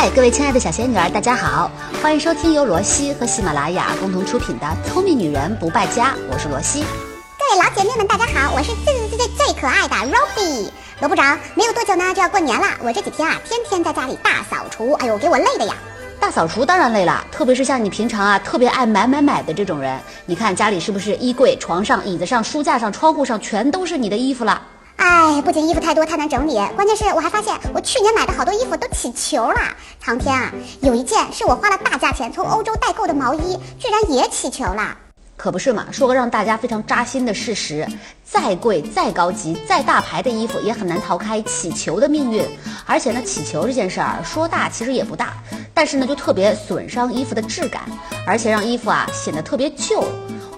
嗨，各位亲爱的小仙女儿，大家好，欢迎收听由罗西和喜马拉雅共同出品的《聪明女人不败家》，我是罗西。各位老姐妹们，大家好，我是最最最最最可爱的 Robbie 罗部长。没有多久呢，就要过年了，我这几天啊，天天在家里大扫除，哎呦，给我累的呀！大扫除当然累了，特别是像你平常啊特别爱买买买的这种人，你看家里是不是衣柜、床上、椅子上、书架上、窗户上全都是你的衣服了？哎，不仅衣服太多太难整理，关键是我还发现我去年买的好多衣服都起球了。苍天啊，有一件是我花了大价钱从欧洲代购的毛衣，居然也起球了。可不是嘛？说个让大家非常扎心的事实：再贵、再高级、再大牌的衣服，也很难逃开起球的命运。而且呢，起球这件事儿说大其实也不大，但是呢，就特别损伤衣服的质感，而且让衣服啊显得特别旧。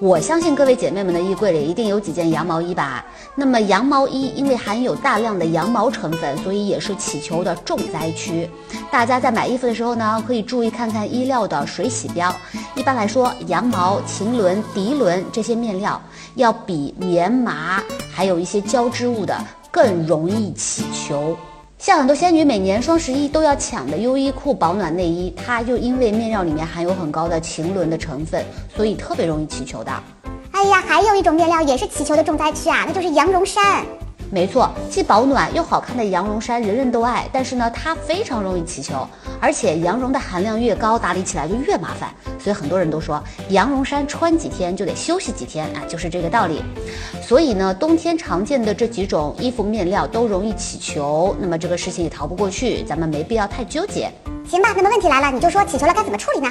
我相信各位姐妹们的衣柜里一定有几件羊毛衣吧？那么羊毛衣因为含有大量的羊毛成分，所以也是起球的重灾区。大家在买衣服的时候呢，可以注意看看衣料的水洗标。一般来说，羊毛、腈纶、涤纶这些面料要比棉麻还有一些胶织物的更容易起球。像很多仙女每年双十一都要抢的优衣库保暖内衣，它就因为面料里面含有很高的腈纶的成分，所以特别容易起球的。哎呀，还有一种面料也是起球的重灾区啊，那就是羊绒衫。没错，既保暖又好看的羊绒衫人人都爱，但是呢，它非常容易起球，而且羊绒的含量越高，打理起来就越麻烦。所以很多人都说，羊绒衫穿几天就得休息几天啊，就是这个道理。所以呢，冬天常见的这几种衣服面料都容易起球，那么这个事情也逃不过去，咱们没必要太纠结。行吧，那么问题来了，你就说起球了该怎么处理呢？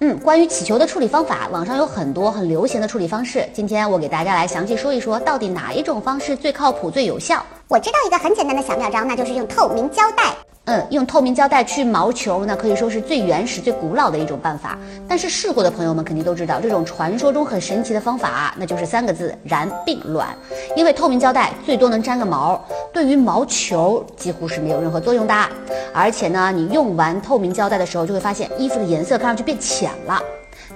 嗯，关于起球的处理方法，网上有很多很流行的处理方式。今天我给大家来详细说一说，到底哪一种方式最靠谱、最有效。我知道一个很简单的小妙招，那就是用透明胶带。嗯，用透明胶带去毛球，那可以说是最原始、最古老的一种办法。但是试过的朋友们肯定都知道，这种传说中很神奇的方法，那就是三个字：燃并卵。因为透明胶带最多能粘个毛，对于毛球几乎是没有任何作用的。而且呢，你用完透明胶带的时候，就会发现衣服的颜色看上去变浅了。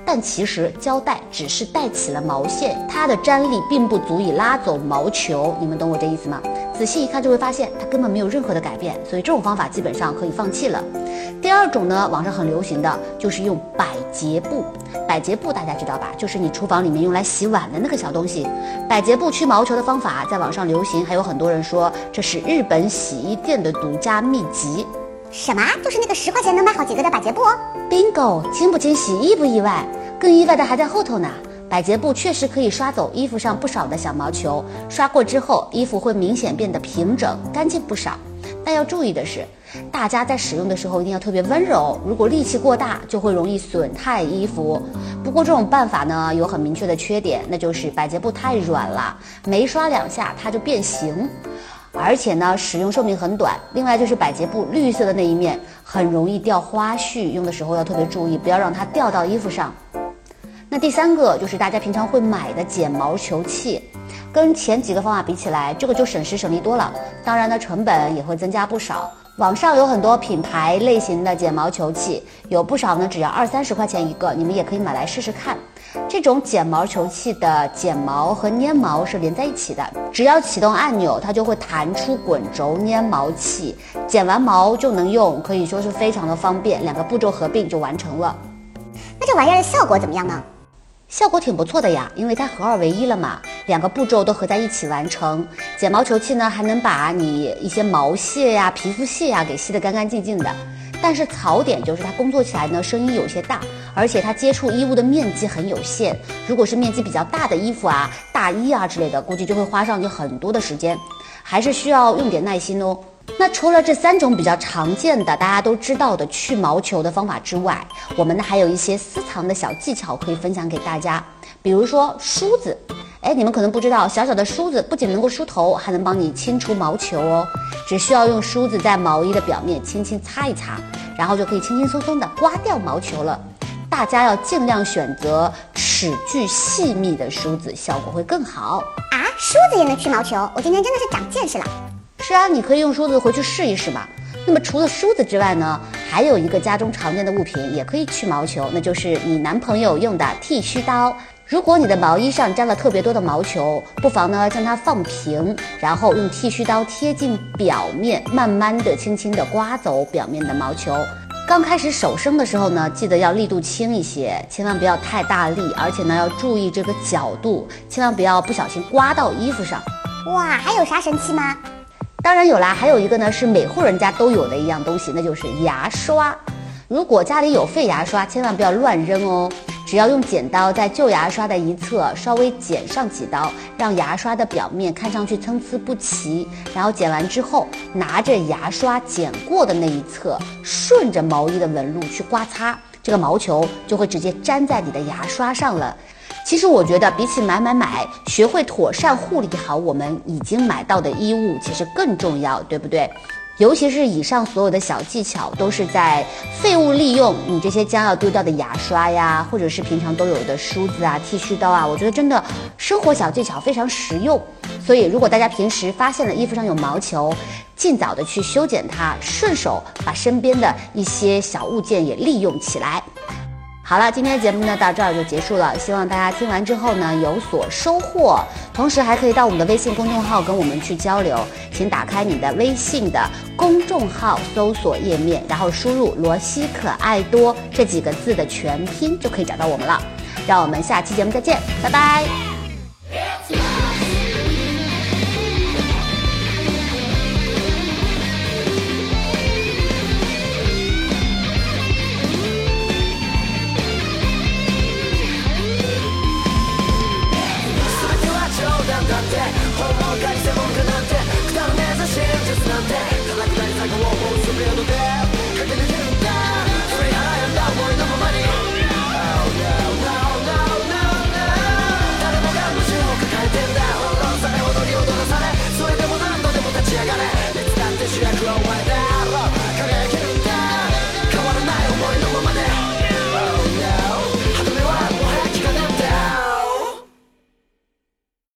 但其实胶带只是带起了毛线，它的粘力并不足以拉走毛球。你们懂我这意思吗？仔细一看就会发现它根本没有任何的改变，所以这种方法基本上可以放弃了。第二种呢，网上很流行的就是用百洁布。百洁布大家知道吧？就是你厨房里面用来洗碗的那个小东西。百洁布去毛球的方法在网上流行，还有很多人说这是日本洗衣店的独家秘籍。什么？就是那个十块钱能买好几个的百洁布哦？Bingo！惊不惊喜？意不意外？更意外的还在后头呢。百洁布确实可以刷走衣服上不少的小毛球，刷过之后，衣服会明显变得平整、干净不少。但要注意的是，大家在使用的时候一定要特别温柔，如果力气过大，就会容易损害衣服。不过这种办法呢，有很明确的缺点，那就是百洁布太软了，没刷两下它就变形。而且呢，使用寿命很短。另外就是百洁布绿色的那一面很容易掉花絮，用的时候要特别注意，不要让它掉到衣服上。那第三个就是大家平常会买的剪毛球器，跟前几个方法比起来，这个就省时省力多了。当然呢，成本也会增加不少。网上有很多品牌类型的剪毛球器，有不少呢只要二三十块钱一个，你们也可以买来试试看。这种剪毛球器的剪毛和粘毛是连在一起的，只要启动按钮，它就会弹出滚轴粘毛器，剪完毛就能用，可以说是非常的方便，两个步骤合并就完成了。那这玩意儿的效果怎么样呢？效果挺不错的呀，因为它合二为一了嘛，两个步骤都合在一起完成。剪毛球器呢，还能把你一些毛屑呀、皮肤屑呀给吸得干干净净的。但是槽点就是它工作起来呢声音有些大，而且它接触衣物的面积很有限。如果是面积比较大的衣服啊、大衣啊之类的，估计就会花上你很多的时间，还是需要用点耐心哦。那除了这三种比较常见的、大家都知道的去毛球的方法之外，我们呢还有一些私藏的小技巧可以分享给大家，比如说梳子。哎，你们可能不知道，小小的梳子不仅能够梳头，还能帮你清除毛球哦。只需要用梳子在毛衣的表面轻轻擦一擦，然后就可以轻轻松松的刮掉毛球了。大家要尽量选择齿距细密的梳子，效果会更好啊！梳子也能去毛球，我今天真的是长见识了。是啊，你可以用梳子回去试一试嘛。那么除了梳子之外呢，还有一个家中常见的物品也可以去毛球，那就是你男朋友用的剃须刀。如果你的毛衣上沾了特别多的毛球，不妨呢将它放平，然后用剃须刀贴近表面，慢慢的、轻轻的刮走表面的毛球。刚开始手生的时候呢，记得要力度轻一些，千万不要太大力，而且呢要注意这个角度，千万不要不小心刮到衣服上。哇，还有啥神器吗？当然有啦，还有一个呢是每户人家都有的一样东西，那就是牙刷。如果家里有废牙刷，千万不要乱扔哦。只要用剪刀在旧牙刷的一侧稍微剪上几刀，让牙刷的表面看上去参差不齐。然后剪完之后，拿着牙刷剪过的那一侧，顺着毛衣的纹路去刮擦，这个毛球就会直接粘在你的牙刷上了。其实我觉得，比起买买买，学会妥善护理好我们已经买到的衣物，其实更重要，对不对？尤其是以上所有的小技巧，都是在废物利用你这些将要丢掉的牙刷呀，或者是平常都有的梳子啊、剃须刀啊。我觉得真的生活小技巧非常实用。所以，如果大家平时发现了衣服上有毛球，尽早的去修剪它，顺手把身边的一些小物件也利用起来。好了，今天的节目呢到这儿就结束了。希望大家听完之后呢有所收获，同时还可以到我们的微信公众号跟我们去交流。请打开你的微信的公众号搜索页面，然后输入“罗西可爱多”这几个字的全拼，就可以找到我们了。让我们下期节目再见，拜拜。